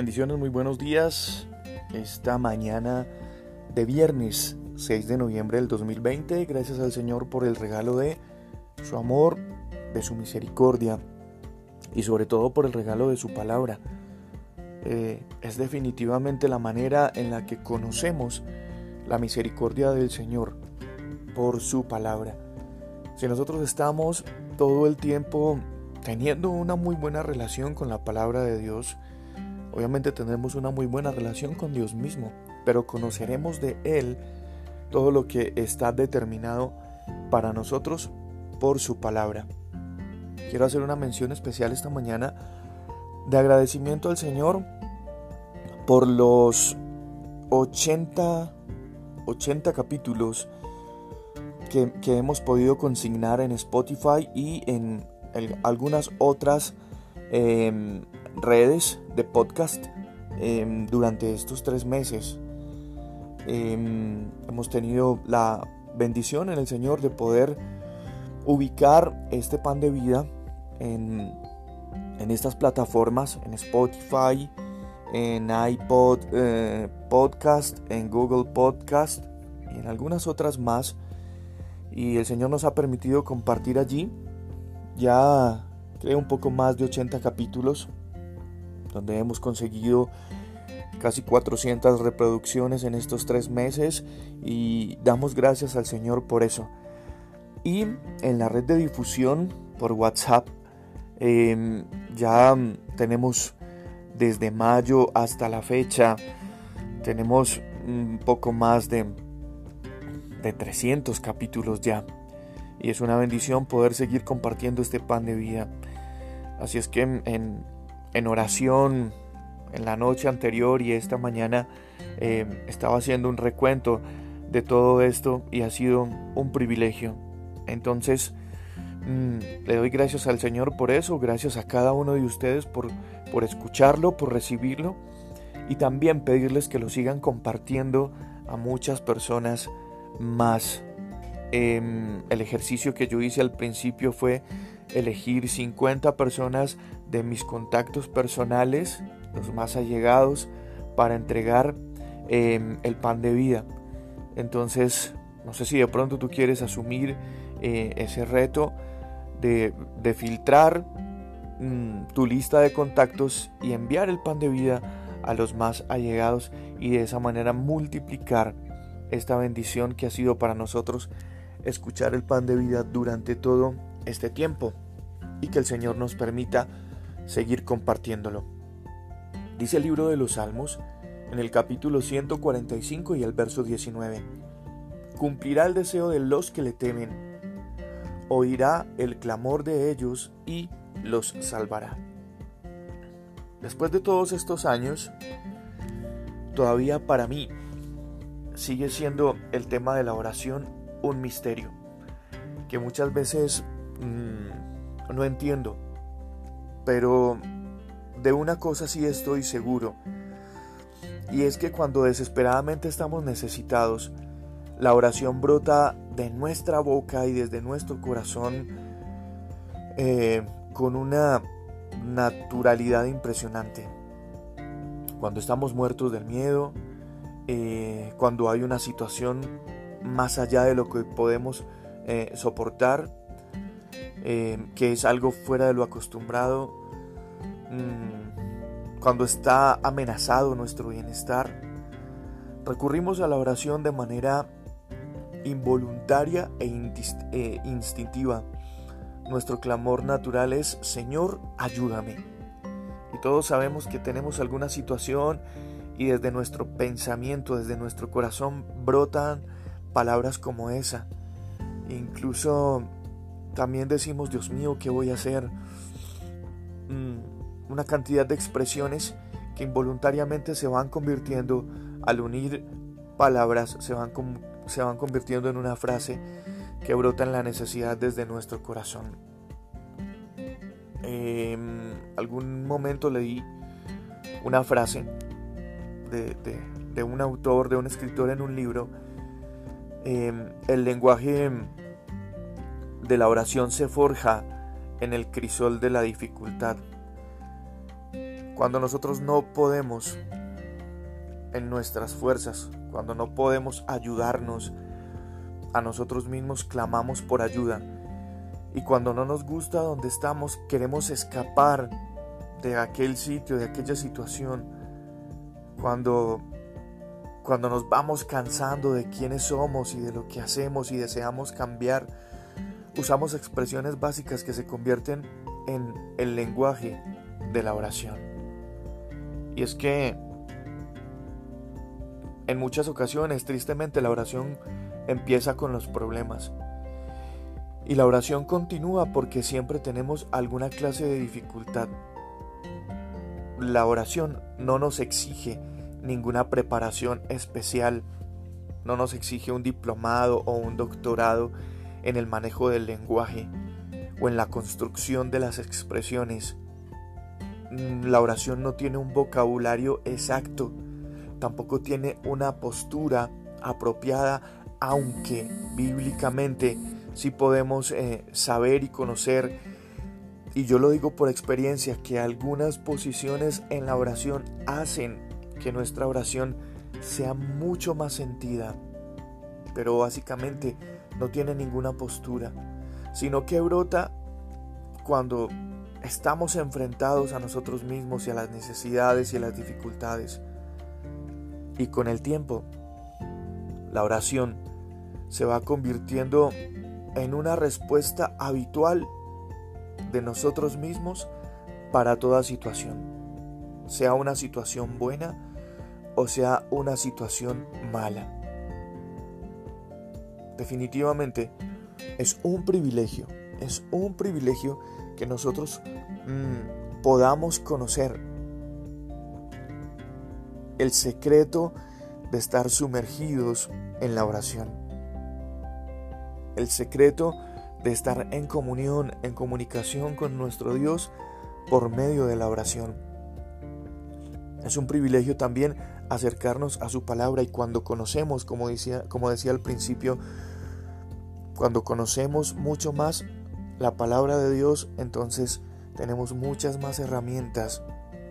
Bendiciones, muy buenos días. Esta mañana de viernes 6 de noviembre del 2020, gracias al Señor por el regalo de su amor, de su misericordia y sobre todo por el regalo de su palabra. Eh, es definitivamente la manera en la que conocemos la misericordia del Señor por su palabra. Si nosotros estamos todo el tiempo teniendo una muy buena relación con la palabra de Dios, obviamente tendremos una muy buena relación con Dios mismo, pero conoceremos de Él todo lo que está determinado para nosotros por su palabra. Quiero hacer una mención especial esta mañana de agradecimiento al Señor por los 80, 80 capítulos que, hemos podido consignar en Spotify y en algunas otras em, redes de podcast em, durante estos tres meses. Em, hemos tenido la bendición en el Señor de poder ubicar este pan de vida en, en estas plataformas, en Spotify, en iPod eh, Podcast, en Google Podcast y en algunas otras más. Y el Señor nos ha permitido compartir allí ya creo un poco más de 80 capítulos donde hemos conseguido casi 400 reproducciones en estos tres meses y damos gracias al Señor por eso. Y en la red de difusión por WhatsApp em, ya tenemos desde mayo hasta la fecha, tenemos un poco más de, de 300 capítulos ya. Y es una bendición poder seguir compartiendo este pan de vida. Así es que en, en oración en la noche anterior y esta mañana em, estaba haciendo un recuento de todo esto y ha sido un privilegio. Entonces, mm, le doy gracias al Señor por eso, gracias a cada uno de ustedes por, por escucharlo, por recibirlo y también pedirles que lo sigan compartiendo a muchas personas más. Em, el ejercicio que yo hice al principio fue elegir 50 personas de mis contactos personales, los más allegados, para entregar em, el pan de vida. Entonces, no sé si de pronto tú quieres asumir eh, ese reto de, filtrar mm, tu lista de contactos y enviar el pan de vida a los más allegados y de esa manera multiplicar esta bendición que ha sido para nosotros escuchar el pan de vida durante todo este tiempo y que el Señor nos permita seguir compartiéndolo. Dice el libro de los Salmos en el capítulo 145 y el verso 19. Cumplirá el deseo de los que le temen, oirá el clamor de ellos y los salvará. Después de todos estos años, todavía para mí sigue siendo el tema de la oración un misterio, que muchas veces mm, no entiendo, pero de una cosa sí estoy seguro, y es que cuando desesperadamente estamos necesitados, la oración brota de nuestra boca y desde nuestro corazón eh, con una naturalidad impresionante. Cuando estamos muertos del miedo, eh, cuando hay una situación más allá de lo que podemos eh, soportar, que es algo fuera de lo acostumbrado, mm, cuando está amenazado nuestro bienestar, recurrimos a la oración de manera involuntaria e, e instintiva. Nuestro clamor natural es, Señor, ayúdame. Y todos sabemos que tenemos alguna situación y desde nuestro pensamiento, desde nuestro corazón brotan palabras como esa. incluso también decimos, Dios mío, ¿qué voy a hacer? Mm, una cantidad de expresiones que involuntariamente se van convirtiendo al unir palabras, se van se van convirtiendo en una frase que brota en la necesidad desde nuestro corazón. Em, algún momento leí una frase de, un autor, de un escritor en un libro. Em, el lenguaje de la oración se forja en el crisol de la dificultad. Cuando nosotros no podemos en nuestras fuerzas, cuando no podemos ayudarnos a nosotros mismos, clamamos por ayuda. Y cuando no nos gusta donde estamos, queremos escapar de aquel sitio, de aquella situación. Cuando cuando nos vamos cansando de quiénes somos y de lo que hacemos y deseamos cambiar, usamos expresiones básicas que se convierten en el lenguaje de la oración. Y es que en muchas ocasiones, tristemente, la oración empieza con los problemas. Y la oración continúa porque siempre tenemos alguna clase de dificultad. La oración no nos exige ninguna preparación especial, no nos exige un diplomado o un doctorado en el manejo del lenguaje o en la construcción de las expresiones. Mm, la oración no tiene un vocabulario exacto, tampoco tiene una postura apropiada, aunque bíblicamente sí podemos eh, saber y conocer, y yo lo digo por experiencia, que algunas posiciones en la oración hacen que nuestra oración sea mucho más sentida, pero básicamente no tiene ninguna postura, sino que brota cuando estamos enfrentados a nosotros mismos y a las necesidades y a las dificultades. Y con el tiempo, la oración se va convirtiendo en una respuesta habitual de nosotros mismos para toda situación, sea una situación buena o sea una situación mala. Definitivamente es un privilegio, es un privilegio que nosotros mm, podamos conocer el secreto de estar sumergidos en la oración. El secreto de estar en comunión, en comunicación con nuestro Dios por medio de la oración. Es un privilegio también acercarnos a su palabra y cuando conocemos, como decía, como decía al principio, cuando conocemos mucho más la palabra de Dios, entonces tenemos muchas más herramientas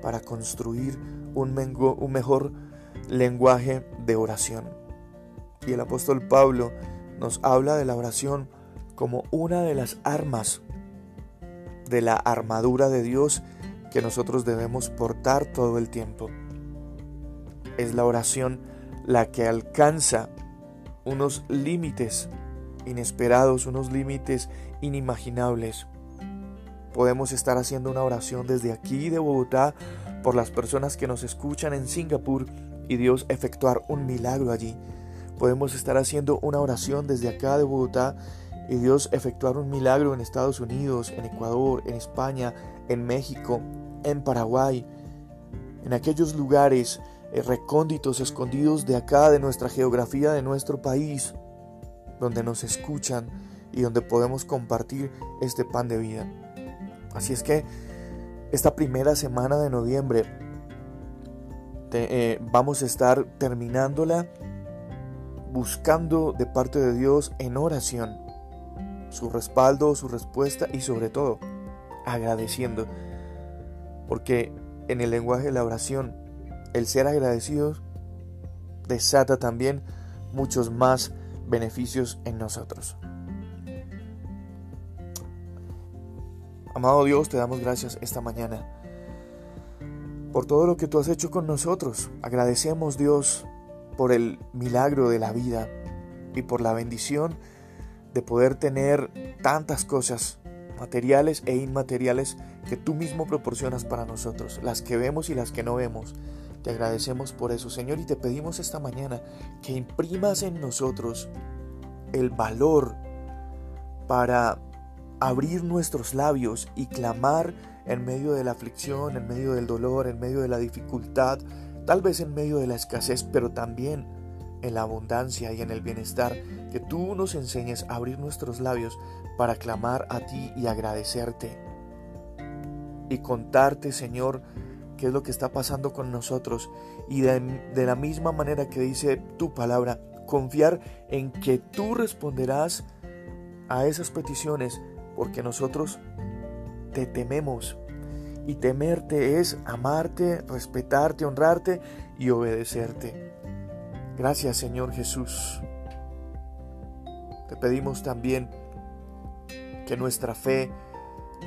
para construir un, un mejor lenguaje de oración. Y el apóstol Pablo nos habla de la oración como una de las armas de la armadura de Dios que nosotros debemos portar todo el tiempo es la oración la que alcanza unos límites inesperados, unos límites inimaginables. Podemos estar haciendo una oración desde aquí de Bogotá por las personas que nos escuchan en Singapur y Dios efectuar un milagro allí. Podemos estar haciendo una oración desde acá de Bogotá y Dios efectuar un milagro en Estados Unidos, en Ecuador, en España, en México, en Paraguay, en aquellos lugares eh, recónditos, escondidos de acá, de nuestra geografía, de nuestro país, donde nos escuchan y donde podemos compartir este pan de vida. Así es que esta primera semana de noviembre eh, vamos a estar terminándola buscando de parte de Dios en oración su respaldo, su respuesta y sobre todo agradeciendo. Porque en el lenguaje de la oración el ser agradecidos desata también muchos más beneficios en nosotros. Amado Dios, te damos gracias esta mañana por todo lo que tú has hecho con nosotros. Agradecemos Dios por el milagro de la vida y por la bendición de poder tener tantas cosas materiales e inmateriales que tú mismo proporcionas para nosotros, las que vemos y las que no vemos. Te agradecemos por eso, Señor, y te pedimos esta mañana que imprimas en nosotros el valor para abrir nuestros labios y clamar en medio de la aflicción, en medio del dolor, en medio de la dificultad, tal vez en medio de la escasez, pero también en la abundancia y en el bienestar, que tú nos enseñes a abrir nuestros labios para clamar a ti y agradecerte. Y contarte, Señor, qué es lo que está pasando con nosotros y de, la misma manera que dice tu palabra, confiar en que tú responderás a esas peticiones porque nosotros te tememos Y temerte es amarte, respetarte, honrarte y obedecerte. Gracias Señor Jesús. Te pedimos también que nuestra fe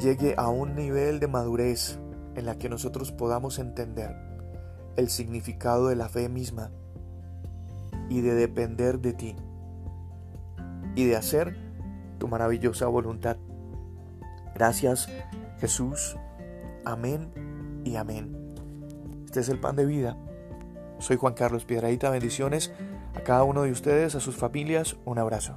llegue a un nivel de madurez en la que nosotros podamos entender el significado de la fe misma y de depender de ti y de hacer tu maravillosa voluntad. Gracias Jesús. Amén y amén. Este es el pan de vida. Soy Juan Carlos Piedradita. Bendiciones a cada uno de ustedes, a sus familias. Un abrazo.